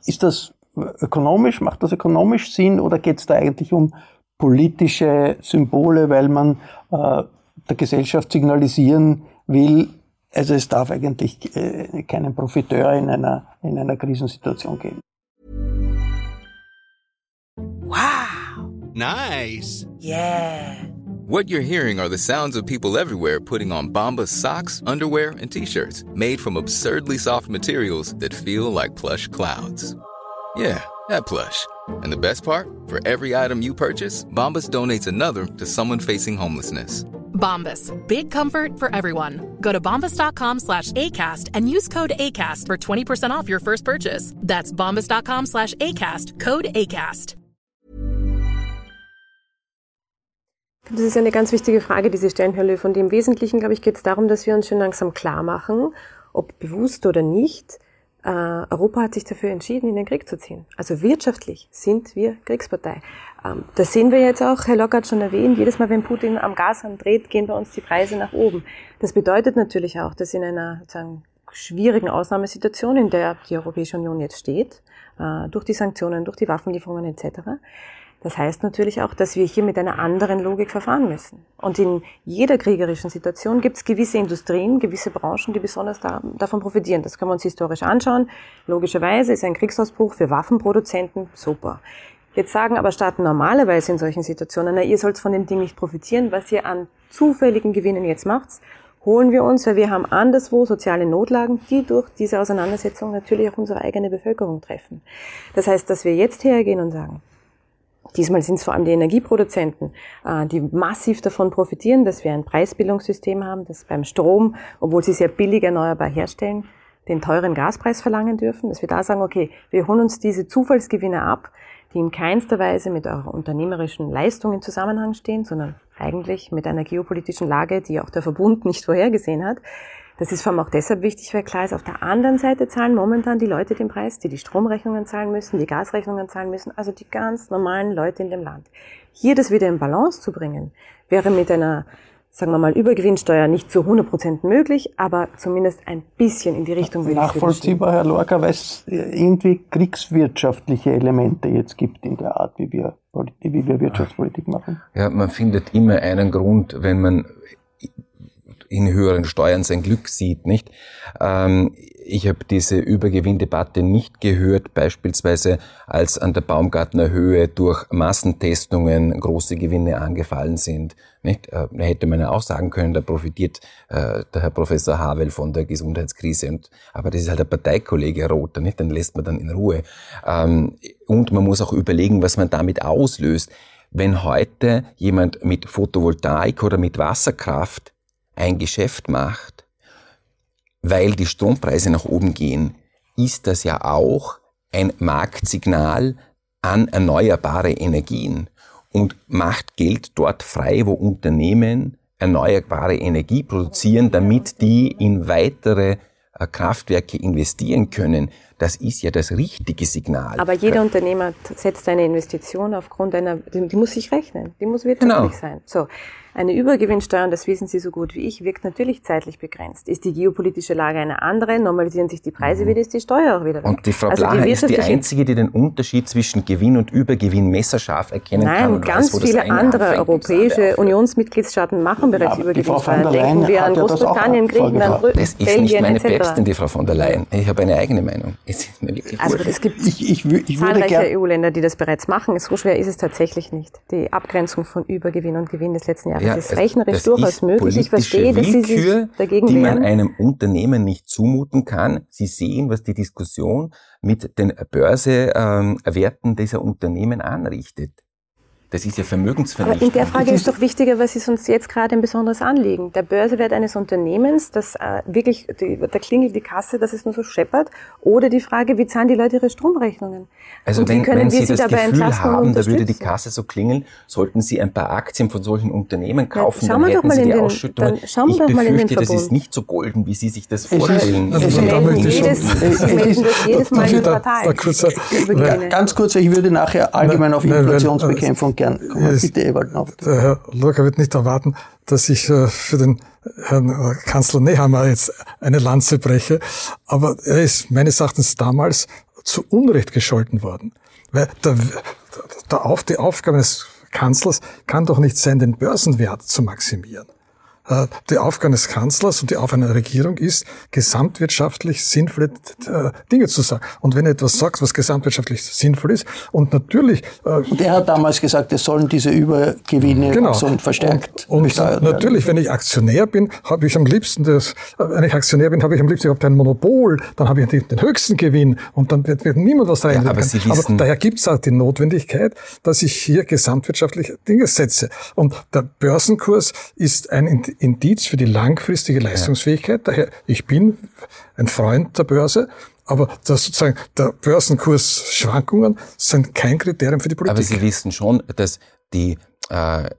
Ist das ökonomisch, macht das ökonomisch Sinn oder geht es da eigentlich um politische Symbole, weil man äh, der Gesellschaft signalisieren will, also es darf eigentlich äh, keinen Profiteur in einer, in einer Krisensituation geben. Wow! Nice! Yeah! What you're hearing are the sounds of people everywhere putting on Bombas socks, underwear, and t-shirts made from absurdly soft materials that feel like plush clouds. Yeah, that plush. And the best part, for every item you purchase, Bombas donates another to someone facing homelessness. Bombas, big comfort for everyone. Go to bombas.com slash ACAST and use code ACAST for 20% off your first purchase. That's bombas.com slash ACAST, code ACAST. Das ist eine ganz wichtige Frage, die Sie stellen, Herr Löw. Und im Wesentlichen, glaube ich, geht es darum, dass wir uns schon langsam klar machen, ob bewusst oder nicht, äh, Europa hat sich dafür entschieden, in den Krieg zu ziehen. Also wirtschaftlich sind wir Kriegspartei. Ähm, das sehen wir jetzt auch, Herr Locker hat schon erwähnt, jedes Mal, wenn Putin am Gashahn dreht, gehen bei uns die Preise nach oben. Das bedeutet natürlich auch, dass in einer sozusagen, schwierigen Ausnahmesituation, in der die Europäische Union jetzt steht, äh, durch die Sanktionen, durch die Waffenlieferungen etc., das heißt natürlich auch, dass wir hier mit einer anderen Logik verfahren müssen. Und in jeder kriegerischen Situation gibt es gewisse Industrien, gewisse Branchen, die besonders da, davon profitieren. Das können wir uns historisch anschauen. Logischerweise ist ein Kriegsausbruch für Waffenproduzenten super. Jetzt sagen aber Staaten normalerweise in solchen Situationen, na, ihr sollt von dem Ding nicht profitieren, was ihr an zufälligen Gewinnen jetzt macht, holen wir uns, weil wir haben anderswo soziale Notlagen, die durch diese Auseinandersetzung natürlich auch unsere eigene Bevölkerung treffen. Das heißt, dass wir jetzt hergehen und sagen, Diesmal sind es vor allem die Energieproduzenten, äh, die massiv davon profitieren, dass wir ein Preisbildungssystem haben, das beim Strom, obwohl sie sehr billig erneuerbar herstellen, den teuren Gaspreis verlangen dürfen, dass wir da sagen, okay, wir holen uns diese Zufallsgewinne ab, die in keinster Weise mit eurer unternehmerischen Leistung in Zusammenhang stehen, sondern eigentlich mit einer geopolitischen Lage, die auch der Verbund nicht vorhergesehen hat. Das ist vor allem auch deshalb wichtig, weil klar ist, auf der anderen Seite zahlen momentan die Leute den Preis, die die Stromrechnungen zahlen müssen, die Gasrechnungen zahlen müssen, also die ganz normalen Leute in dem Land. Hier das wieder in Balance zu bringen, wäre mit einer sagen wir mal, Übergewinnsteuer nicht zu 100 Prozent möglich, aber zumindest ein bisschen in die Richtung würde Nachvollziehbar, Herr Lorca, weil es irgendwie kriegswirtschaftliche Elemente jetzt gibt in der Art, wie wir, wie wir Wirtschaftspolitik machen. Ja, man findet immer einen Grund, wenn man in höheren Steuern sein Glück sieht, nicht? Ähm, ich habe diese Übergewinndebatte nicht gehört, beispielsweise als an der Baumgartner Höhe durch Massentestungen große Gewinne angefallen sind. Nicht? Äh, da hätte man ja auch sagen können, da profitiert äh, der Herr Professor Havel von der Gesundheitskrise. Und, aber das ist halt der Parteikollege Roter, nicht? dann lässt man dann in Ruhe. Ähm, und man muss auch überlegen, was man damit auslöst. Wenn heute jemand mit Photovoltaik oder mit Wasserkraft ein Geschäft macht, weil die Strompreise nach oben gehen, ist das ja auch ein Marktsignal an erneuerbare Energien und macht Geld dort frei, wo Unternehmen erneuerbare Energie produzieren, damit die in weitere äh, Kraftwerke investieren können. Das ist ja das richtige Signal. Aber jeder Unternehmer setzt seine Investition aufgrund einer, die, die muss sich rechnen, die muss wirtschaftlich genau. sein. So. Eine Übergewinnsteuer, und das wissen Sie so gut wie ich, wirkt natürlich zeitlich begrenzt. Ist die geopolitische Lage eine andere, normalisieren sich die Preise mhm. wieder, ist die Steuer auch wieder weg. Und die Frau also Blaha ist die Einzige, die den Unterschied zwischen Gewinn und Übergewinn messerscharf erkennen Nein, kann. Nein, ganz weiß, viele andere europäische Unionsmitgliedstaaten machen bereits ja, Übergewinnsteuern. Denken wir an Großbritannien, Griechenland, Belgien Das ist nicht meine Päpstin, die Frau von der Leyen. Ich habe eine eigene Meinung. Ist also es gibt ich, ich, ich zahlreiche EU-Länder, die das bereits machen. So schwer ist es tatsächlich nicht. Die Abgrenzung von Übergewinn und Gewinn des letzten Jahres ja, ist rechnerisch das durchaus möglich. Ich verstehe, dass Sie sich dagegen die man einem Unternehmen nicht zumuten kann. Sie sehen, was die Diskussion mit den Börsewerten dieser Unternehmen anrichtet. Das ist ja Vermögensvernichtung. Aber in der Frage ist doch wichtiger, was ist uns jetzt gerade ein besonderes Anliegen? Der Börsewert eines Unternehmens, das äh, wirklich, die, da klingelt die Kasse, dass es nur so scheppert, oder die Frage, wie zahlen die Leute ihre Stromrechnungen? Also wenn, wenn Sie, Sie das Gefühl haben, da würde die Kasse so klingeln, sollten Sie ein paar Aktien von solchen Unternehmen kaufen, ja, dann hätten Sie die den, Ausschüttungen. ich befürchte, das ist nicht so golden, wie Sie sich das vorstellen. Also, Sie melden jedes, jedes Mal im Quartal. Ganz kurz, ich würde nachher allgemein auf Inflationsbekämpfung gern. Komm, bitte, Ewald, auf. Der Herr Lurker wird nicht erwarten, dass ich äh, für den Herrn äh, Kanzler Nehammer jetzt eine Lanze breche, aber er ist meines Erachtens damals zu Unrecht gescholten worden. Weil der, der auf, die Aufgabe des Kanzlers kann doch nicht sein, den Börsenwert zu maximieren. Äh, die Aufgabe des Kanzlers und die Aufgabe einer Regierung ist, gesamtwirtschaftlich sinnvolle äh, Dinge zu sagen. Und wenn er etwas sagt, was gesamtwirtschaftlich sinnvoll ist, und natürlich... Äh, und er hat damals gesagt, es sollen diese Übergewinne genau. so verstärkt und, und natürlich, wenn ich Aktionär bin, habe ich am liebsten das, wenn ich Aktionär bin, habe ich am liebsten überhaupt ein Monopol, dann habe ich den, höchsten Gewinn und dann wird, wird niemand was rein. Ja, aber, Sie wissen, aber daher gibt es auch die Notwendigkeit, dass ich hier gesamtwirtschaftlich Dinge setze. Und der Börsenkurs ist ein Indiz für die langfristige Leistungsfähigkeit. Daher, ich bin ein Freund der Börse, aber das sozusagen der Börsenkursschwankungen sind kein Kriterium für die Politik. Aber Sie wissen schon, dass die äh,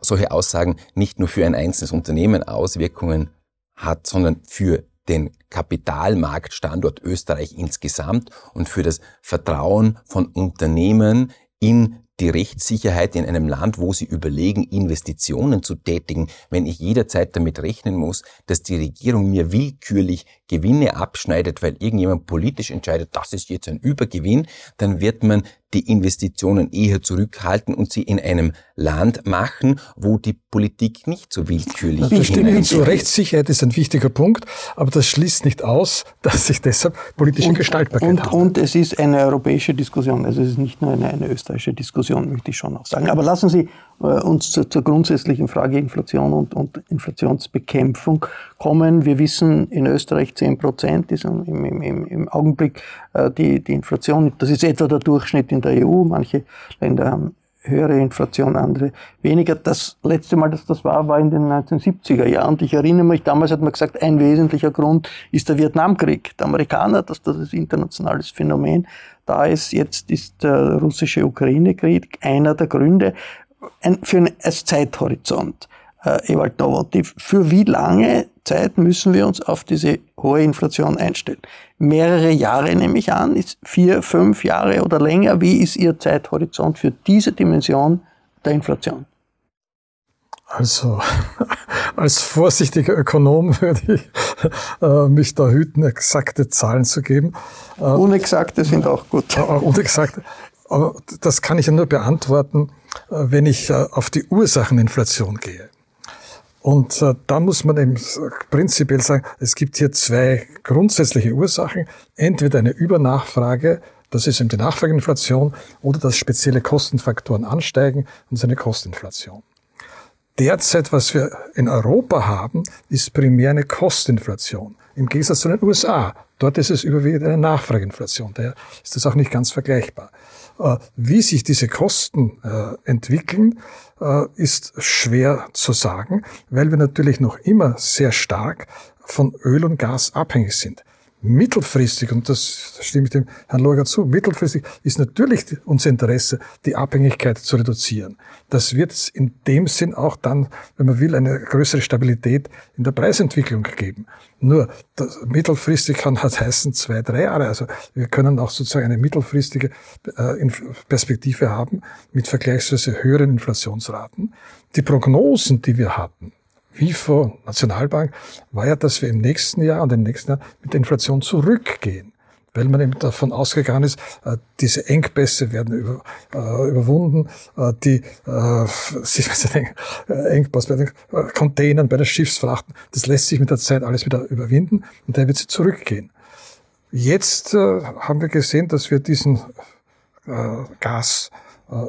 solche Aussagen nicht nur für ein einzelnes Unternehmen Auswirkungen hat, sondern für den Kapitalmarktstandort Österreich insgesamt und für das Vertrauen von Unternehmen in die Rechtssicherheit in einem Land, wo sie überlegen, Investitionen zu tätigen, wenn ich jederzeit damit rechnen muss, dass die Regierung mir willkürlich Gewinne abschneidet, weil irgendjemand politisch entscheidet, das ist jetzt ein Übergewinn, dann wird man die Investitionen eher zurückhalten und sie in einem Land machen, wo die Politik nicht so willkürlich ist. stimme hinzu. Rechtssicherheit ist ein wichtiger Punkt, aber das schließt nicht aus, dass sich deshalb politische und, Gestaltbarkeit und, haben. Und es ist eine europäische Diskussion, also es ist nicht nur eine, eine österreichische Diskussion, möchte ich schon auch sagen. Aber lassen Sie uns zur, zur, grundsätzlichen Frage Inflation und, und, Inflationsbekämpfung kommen. Wir wissen, in Österreich 10 Prozent ist im, im, im Augenblick äh, die, die Inflation. Das ist etwa der Durchschnitt in der EU. Manche Länder haben höhere Inflation, andere weniger. Das letzte Mal, dass das war, war in den 1970er Jahren. Und ich erinnere mich, damals hat man gesagt, ein wesentlicher Grund ist der Vietnamkrieg. Der Amerikaner, dass das ist internationales Phänomen da ist. Jetzt ist der russische Ukraine-Krieg einer der Gründe für ein, als Zeithorizont. Äh, Ewald Nowotny, für wie lange Zeit müssen wir uns auf diese hohe Inflation einstellen? Mehrere Jahre nehme ich an, ist vier, fünf Jahre oder länger. Wie ist Ihr Zeithorizont für diese Dimension der Inflation? Also, als vorsichtiger Ökonom würde ich äh, mich da hüten, exakte Zahlen zu geben. Äh, Unexakte sind auch gut. Äh, unexakte. Aber das kann ich ja nur beantworten, wenn ich äh, auf die Ursacheninflation gehe. Und äh, da muss man eben prinzipiell sagen, es gibt hier zwei grundsätzliche Ursachen. Entweder eine Übernachfrage, das ist eben die Nachfrageinflation, oder dass spezielle Kostenfaktoren ansteigen, und ist eine Kostinflation. Derzeit, was wir in Europa haben, ist primär eine Kostinflation. Im Gegensatz zu den USA. Dort ist es überwiegend eine Nachfrageinflation. Daher ist das auch nicht ganz vergleichbar. Äh, wie sich diese Kosten äh, entwickeln, äh, ist schwer zu sagen, weil wir natürlich noch immer sehr stark von Öl und Gas abhängig sind. Mittelfristig, und das stimme ich dem Herrn Lorger zu, mittelfristig ist natürlich unser Interesse, die Abhängigkeit zu reduzieren. Das wird es in dem Sinn auch dann, wenn man will, eine größere Stabilität in der Preisentwicklung geben. Nur das, mittelfristig kann halt heißen zwei, drei Jahre. Also wir können auch sozusagen eine mittelfristige äh, Perspektive haben mit vergleichsweise höheren Inflationsraten. Die Prognosen, die wir hatten, WIFO, Nationalbank, war ja, dass wir im nächsten Jahr und im nächsten Jahr mit der Inflation zurückgehen. Weil man eben davon ausgegangen ist, äh, diese Engpässe werden über, äh, überwunden, äh, die äh, Engpass bei den Containern, bei den Schiffsfrachten, das lässt sich mit der Zeit alles wieder überwinden und dann wird sie zurückgehen. Jetzt äh, haben wir gesehen, dass wir diesen äh, Gas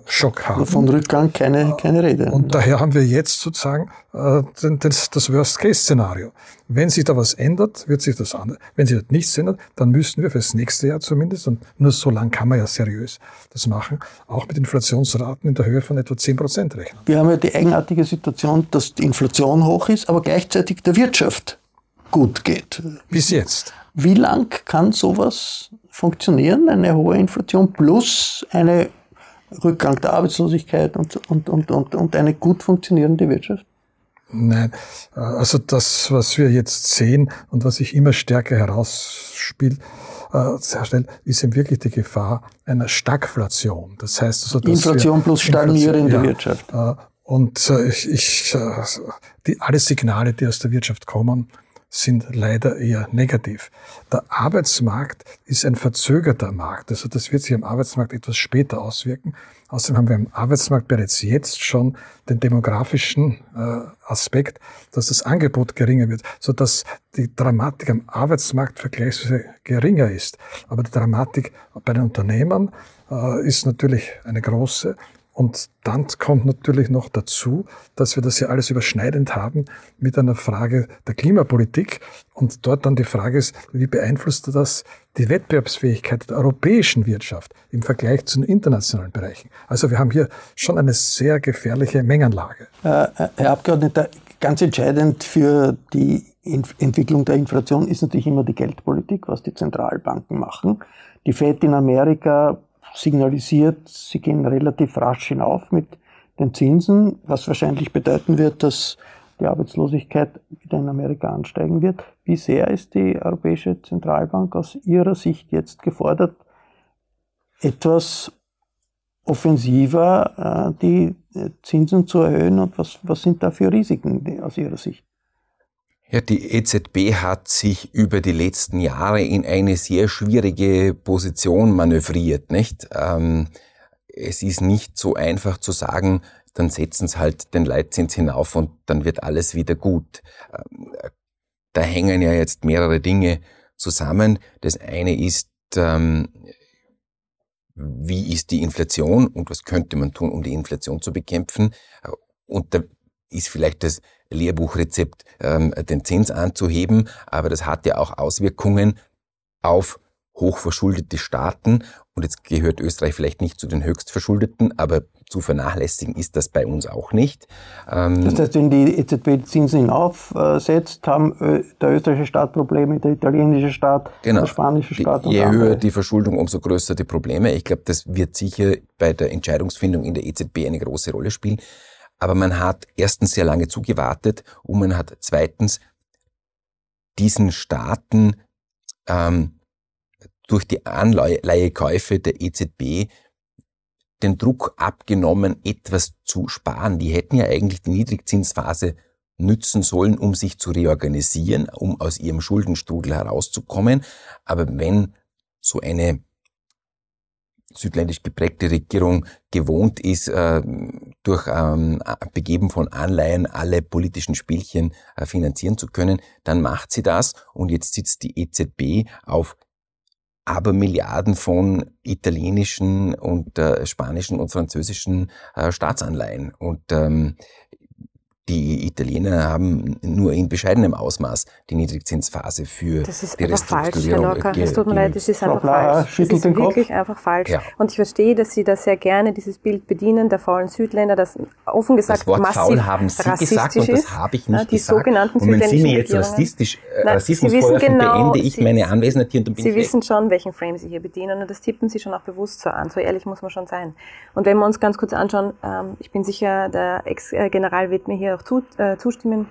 Schock haben. Von Rückgang keine, keine Rede. Und daher haben wir jetzt sozusagen äh, das, das Worst-Case-Szenario. Wenn sich da was ändert, wird sich das anders. Wenn sich da nichts ändert, dann müssen wir fürs nächste Jahr zumindest, und nur so lange kann man ja seriös das machen, auch mit Inflationsraten in der Höhe von etwa 10 Prozent rechnen. Wir haben ja die eigenartige Situation, dass die Inflation hoch ist, aber gleichzeitig der Wirtschaft gut geht. Bis jetzt. Wie lang kann sowas funktionieren, eine hohe Inflation plus eine Rückgang der Arbeitslosigkeit und, und, und, und, und eine gut funktionierende Wirtschaft? Nein, also das, was wir jetzt sehen und was sich immer stärker herausspielt, äh, sehr schnell, ist eben wirklich die Gefahr einer Stagflation. Das heißt also, dass Inflation plus stagnierende ja, Wirtschaft. Äh, und äh, ich, ich, äh, die, alle Signale, die aus der Wirtschaft kommen, sind leider eher negativ. Der Arbeitsmarkt ist ein verzögerter Markt. Also das wird sich am Arbeitsmarkt etwas später auswirken. Außerdem haben wir im Arbeitsmarkt bereits jetzt schon den demografischen äh, Aspekt, dass das Angebot geringer wird, so dass die Dramatik am Arbeitsmarkt vergleichsweise geringer ist. Aber die Dramatik bei den Unternehmern äh, ist natürlich eine große. Und dann kommt natürlich noch dazu, dass wir das ja alles überschneidend haben mit einer Frage der Klimapolitik. Und dort dann die Frage ist, wie beeinflusst das die Wettbewerbsfähigkeit der europäischen Wirtschaft im Vergleich zu den internationalen Bereichen? Also wir haben hier schon eine sehr gefährliche Mengenlage. Äh, Herr Abgeordneter, ganz entscheidend für die Entwicklung der Inflation ist natürlich immer die Geldpolitik, was die Zentralbanken machen. Die Fed in Amerika signalisiert, sie gehen relativ rasch hinauf mit den Zinsen, was wahrscheinlich bedeuten wird, dass die Arbeitslosigkeit wieder in Amerika ansteigen wird. Wie sehr ist die Europäische Zentralbank aus Ihrer Sicht jetzt gefordert, etwas offensiver äh, die Zinsen zu erhöhen und was, was sind da für Risiken aus Ihrer Sicht? Ja, die EZB hat sich über die letzten Jahre in eine sehr schwierige Position manövriert, nicht? Ähm, es ist nicht so einfach zu sagen, dann setzen sie halt den Leitzins hinauf und dann wird alles wieder gut. Ähm, da hängen ja jetzt mehrere Dinge zusammen. Das eine ist, ähm, wie ist die Inflation und was könnte man tun, um die Inflation zu bekämpfen? Und da ist vielleicht das Lehrbuchrezept, ähm, den Zins anzuheben, aber das hat ja auch Auswirkungen auf hochverschuldete Staaten. Und jetzt gehört Österreich vielleicht nicht zu den höchstverschuldeten, aber zu vernachlässigen ist das bei uns auch nicht. Ähm das heißt, wenn die EZB Zinsen aufsetzt, haben der österreichische Staat Probleme, der italienische Staat, genau. der spanische Staat. Die, je höher die Verschuldung, umso größer die Probleme. Ich glaube, das wird sicher bei der Entscheidungsfindung in der EZB eine große Rolle spielen. Aber man hat erstens sehr lange zugewartet und man hat zweitens diesen Staaten ähm, durch die Anleihekäufe der EZB den Druck abgenommen, etwas zu sparen. Die hätten ja eigentlich die Niedrigzinsphase nützen sollen, um sich zu reorganisieren, um aus ihrem Schuldenstrudel herauszukommen. Aber wenn so eine südländisch geprägte Regierung gewohnt ist, äh, durch ähm, Begeben von Anleihen alle politischen Spielchen äh, finanzieren zu können, dann macht sie das und jetzt sitzt die EZB auf aber Milliarden von italienischen und äh, spanischen und französischen äh, Staatsanleihen. Und ähm, Die Italiener haben nur in bescheidenem Ausmaß die Niedrigzinsphase für das ist die einfach falsch, Herr Locker. Es tut mir leid, das ist einfach Blaha falsch. Das ist den Kopf. wirklich einfach falsch. Ja. Und ich verstehe, dass Sie da sehr gerne dieses Bild bedienen, der faulen Südländer, das offen gesagt Das Wort massiv faul haben Sie gesagt rassistisch und das habe ich nicht die gesagt. sogenannten und wenn Sie mir jetzt rassistisch, äh, Nein, Rassismus Sie wissen vorwerfen, genau, beende ich Sie- meine Anwesenheit hier und dann bin Sie ich weg. wissen schon, welchen Frame Sie hier bedienen und das tippen Sie schon auch bewusst so an. So ehrlich muss man schon sein. Und wenn wir uns ganz kurz anschauen, ähm, ich bin sicher, der Ex-General wird mir hier auch zu, äh, zustimmen,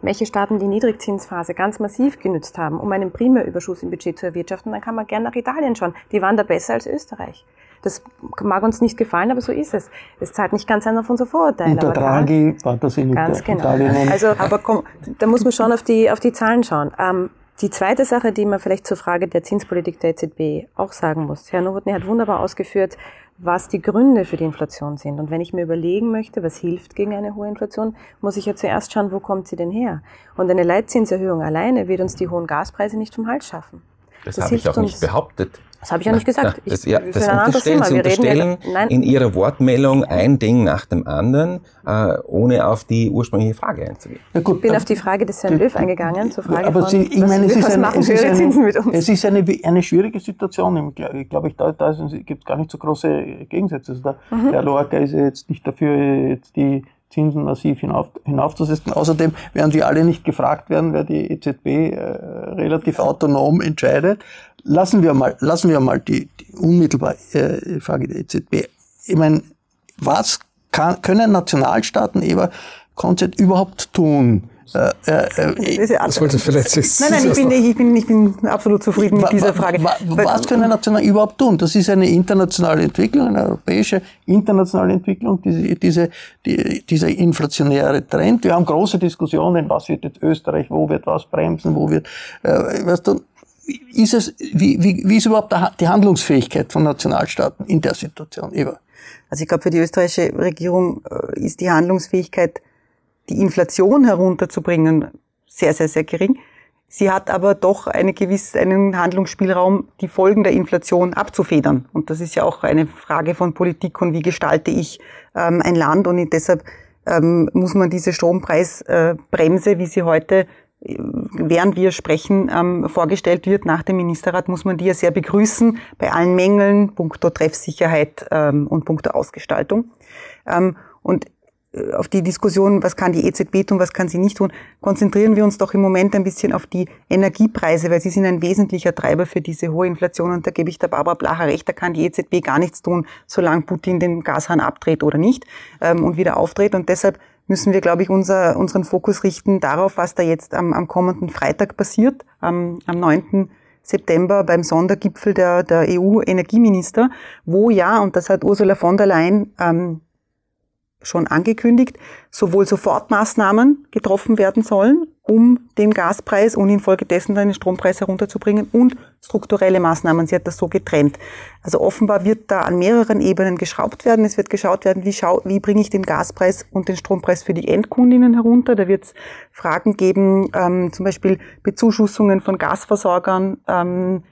welche Staaten die Niedrigzinsphase ganz massiv genützt haben, um einen Primärüberschuss im Budget zu erwirtschaften, dann kann man gerne nach Italien schauen. Die waren da besser als Österreich. Das mag uns nicht gefallen, aber so ist es. Es zahlt nicht ganz ein auf unser Vorurteil. Unter Draghi war das in Ganz Italien. genau. und- Also, aber komm, da muss man schon auf die, auf die Zahlen schauen. Ähm, die zweite Sache, die man vielleicht zur Frage der Zinspolitik der EZB auch sagen muss. Herr Nowotny hat wunderbar ausgeführt, was die Gründe für die Inflation sind. Und wenn ich mir überlegen möchte, was hilft gegen eine hohe Inflation, muss ich ja zuerst schauen, wo kommt sie denn her? Und eine Leitzinserhöhung alleine wird uns die hohen Gaspreise nicht vom Hals schaffen. Das, Das habe ich auch nicht behauptet. Das habe ich auch nicht gesagt. Na, das, Ich- ja, wir das führen ein anderes unterstellen, Thema. Sie Wir reden ja- unterstellen Nein. in Ihrer Wortmeldung ein Ding nach dem anderen, äh, ohne auf die ursprüngliche Frage einzugehen. Ja, gut, Ich bin auf die Frage des Herrn Löw eingegangen, zur Frage aber von, Sie, ich was, meine, es ist, was eine, machen es, ist höhere Zinsen mit eine, uns? es ist eine, eine schwierige Situation. Ich glaube, ich ich, da, da gibt es gar nicht so große Gegensätze. Also der, Mhm. der Lorca ist ja jetzt nicht dafür, jetzt die Zinsen massiv hinauf, hinaufzusetzen. Außerdem werden wir alle nicht gefragt werden, wer die EZB äh, relativ autonom entscheidet. Lassen wir mal, lassen wir mal die, die unmittelbare äh, Frage der EZB. Ich meine, was kann, können Nationalstaaten Eva Konzert überhaupt tun? Äh, äh, äh, Das wollte vielleicht jetzt. Nein, nein, ich bin, ich bin, ich bin absolut zufrieden mit dieser Frage. wa- Was können Nationen überhaupt tun? Das ist eine internationale Entwicklung, eine europäische internationale Entwicklung, diese, diese, die, dieser inflationäre Trend. Wir haben große Diskussionen, was wird jetzt Österreich, wo wird was bremsen, wo wird, äh, weißt du, ist es, wie, wie, wie ist überhaupt die Handlungsfähigkeit von Nationalstaaten in der Situation? Eva? Also ich glaube, für die österreichische Regierung äh, ist die Handlungsfähigkeit, die Inflation herunterzubringen, sehr, sehr, sehr gering. Sie hat aber doch eine gewisse, einen Handlungsspielraum, die Folgen der Inflation abzufedern. Und das ist ja auch eine Frage von Politik und wie gestalte ich ähm, ein Land. Und deshalb ähm, muss man diese Strompreisbremse, wie sie heute, äh, während wir sprechen, ähm, vorgestellt wird nach dem Ministerrat, muss man die ja sehr begrüßen bei allen Mängeln, punkto Treffsicherheit ähm, und punkto Ausgestaltung. Ähm, und äh, auf die Diskussion, was kann die EZB tun, was kann sie nicht tun, konzentrieren wir uns doch im Moment ein bisschen auf die Energiepreise, weil sie sind ein wesentlicher Treiber für diese hohe Inflation. Und da gebe ich der Barbara Blacher recht, da kann die EZB gar nichts tun, solange Putin den Gashahn abdreht oder nicht ähm, und wieder aufdreht. Und deshalb müssen wir, glaube ich, unser, unseren Fokus richten darauf, was da jetzt am, am kommenden Freitag passiert, am, am 9. September beim Sondergipfel der, der EU-Energieminister, wo ja, und das hat Ursula von der Leyen ähm, schon angekündigt, sowohl Sofortmaßnahmen getroffen werden sollen, um den Gaspreis und infolgedessen den Strompreis herunterzubringen und strukturelle Maßnahmen. Sie hat das so getrennt. Also offenbar wird da an mehreren Ebenen geschraubt werden. Es wird geschaut werden, wie, schau, wie bringe ich den Gaspreis und den Strompreis für die Endkundinnen herunter. Da wird es Fragen geben, ähm, zum Beispiel Bezuschussungen von Gasversorgern, ähm,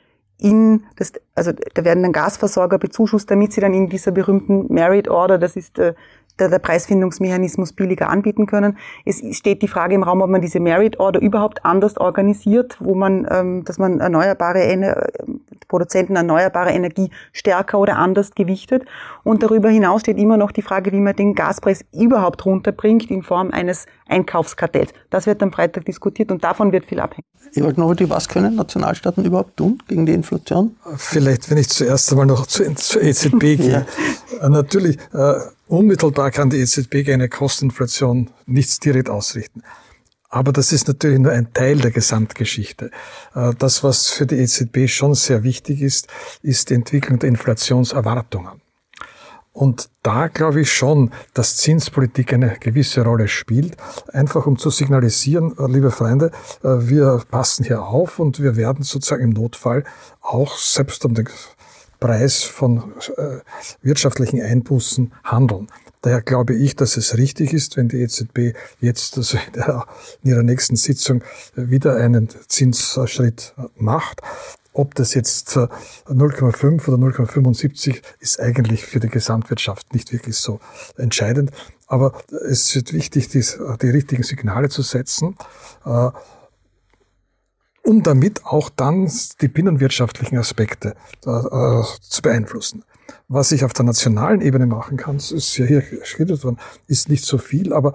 in das, also da werden dann Gasversorger bezuschusst, damit sie dann in dieser berühmten Merit Order, das ist äh, der, der Preisfindungsmechanismus billiger anbieten können. Es steht die Frage im Raum, ob man diese Merit Order überhaupt anders organisiert, wo man, ähm, dass man erneuerbare Ener Produzenten erneuerbarer Energie stärker oder anders gewichtet. Und darüber hinaus steht immer noch die Frage, wie man den Gaspreis überhaupt runterbringt in Form eines Einkaufskartells. Das wird am Freitag diskutiert und davon wird viel abhängen. Ewald Nowotny, was können Nationalstaaten überhaupt tun gegen die Inflation? Vielleicht, wenn ich zuerst einmal noch zur, EZB gehe. Äh, Natürlich, äh, unmittelbar kann die EZB gegen eine Kosteninflation nichts direkt ausrichten. Aber das ist natürlich nur ein Teil der Gesamtgeschichte. Äh, Das, was für die EZB schon sehr wichtig ist, ist die Entwicklung der Inflationserwartungen. Und da glaube ich schon, dass Zinspolitik eine gewisse Rolle spielt, einfach um zu signalisieren, äh, liebe Freunde, äh, wir passen hier auf und wir werden sozusagen im Notfall auch selbst um den Preis von äh, wirtschaftlichen Einbußen handeln. Daher glaube ich, dass es richtig ist, wenn die EZB jetzt also in, ihrer nächsten Sitzung wieder einen Zinsschritt macht. Ob das jetzt 0,5 oder 0,75 ist eigentlich für die Gesamtwirtschaft nicht wirklich so entscheidend. Aber es wird wichtig, die, die richtigen Signale zu setzen, äh, um damit auch dann die binnenwirtschaftlichen Aspekte äh, zu beeinflussen. Was ich auf der nationalen Ebene machen kann, ist ja hier geschildert worden, ist nicht so viel, aber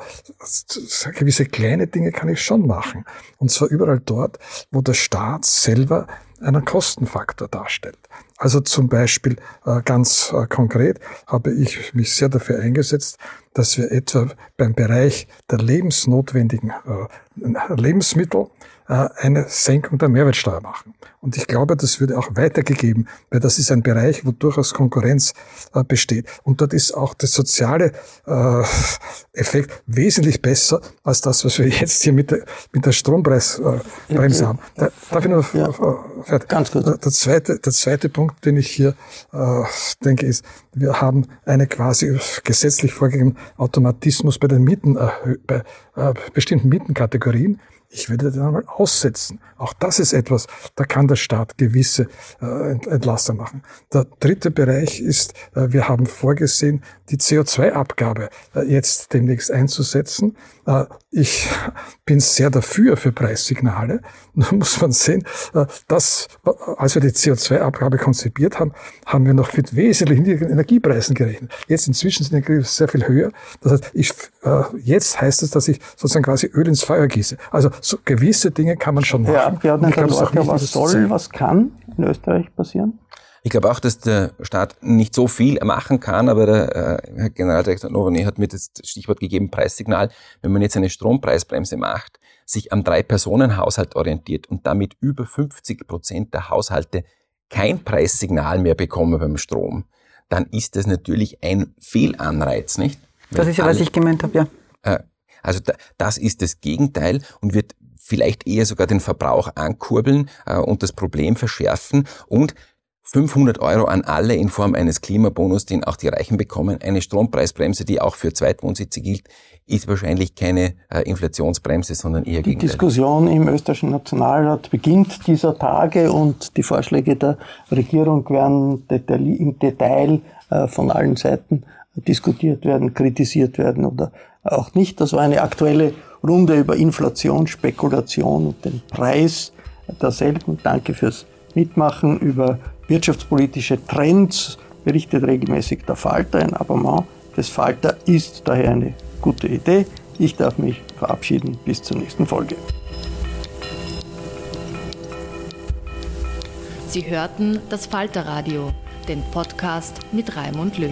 gewisse kleine Dinge kann ich schon machen. Und zwar überall dort, wo der Staat selber einen Kostenfaktor darstellt. Also zum Beispiel äh, ganz äh, konkret habe ich mich sehr dafür eingesetzt, dass wir etwa beim Bereich der lebensnotwendigen äh, Lebensmittel äh, eine Senkung der Mehrwertsteuer machen. Und ich glaube, das würde auch weitergegeben, weil das ist ein Bereich, wo durchaus Konkurrenz äh, besteht. Und dort ist auch der soziale äh, Effekt wesentlich besser als das, was wir jetzt hier mit der, mit der Strompreisbremse haben. Da, darf ich noch ja, fertig? Ganz kurz. Der zweite, der zweite Punkt, den ich hier äh, denke, ist, wir haben eine quasi gesetzlich vorgegebenen Automatismus bei den Mieten, äh, bei äh, bestimmten Mietenkategorien ich würde den einmal aussetzen. Auch das ist etwas, da kann der Staat gewisse äh, Entlaster machen. Der dritte Bereich ist, äh, wir haben vorgesehen, die CO2-Abgabe äh, jetzt demnächst einzusetzen. Äh, ich bin sehr dafür für Preissignale. Da muss man sehen, äh, dass, als wir die CO2-Abgabe konzipiert haben, haben wir noch mit wesentlich niedrigen Energiepreisen gerechnet. Jetzt inzwischen sind die sehr viel höher. Das heißt, ich, jetzt heißt es, dass ich sozusagen quasi Öl ins Feuer gieße. Also so gewisse Dinge kann man schon machen. Ja, Abgeordneter Lorca, was soll, was kann in Österreich passieren? Ich glaube auch, dass der Staat nicht so viel machen kann, aber der äh, Herr Generaldirektor Novani hat mir das Stichwort gegeben, Preissignal. Wenn man jetzt eine Strompreisbremse macht, sich am Drei-Personen-Haushalt orientiert und damit über 50 Prozent der Haushalte kein Preissignal mehr bekommen beim Strom, dann ist das natürlich ein Fehlanreiz, nicht? Das ist ja, was ich gemeint habe, ja. Äh, also da, das ist das Gegenteil und wird vielleicht eher sogar den Verbrauch ankurbeln äh, und das Problem verschärfen und 500 Euro an alle in Form eines Klimabonus, den auch die Reichen bekommen. Eine Strompreisbremse, die auch für Zweitwohnsitze gilt, ist wahrscheinlich keine äh, Inflationsbremse, sondern eher Die Gegenteil. Diskussion im österreichischen Nationalrat beginnt dieser Tage und die Vorschläge der Regierung werden im Detail äh, von allen Seiten diskutiert werden, kritisiert werden oder auch nicht. Das war eine aktuelle Runde über Inflation, Spekulation und den Preis derselben. Danke fürs Mitmachen über wirtschaftspolitische Trends berichtet regelmäßig der Falter. Ein Abonnement des Falter ist daher eine gute Idee. Ich darf mich verabschieden. Bis zur nächsten Folge. Sie hörten das Falterradio, den Podcast mit Raimund Löw.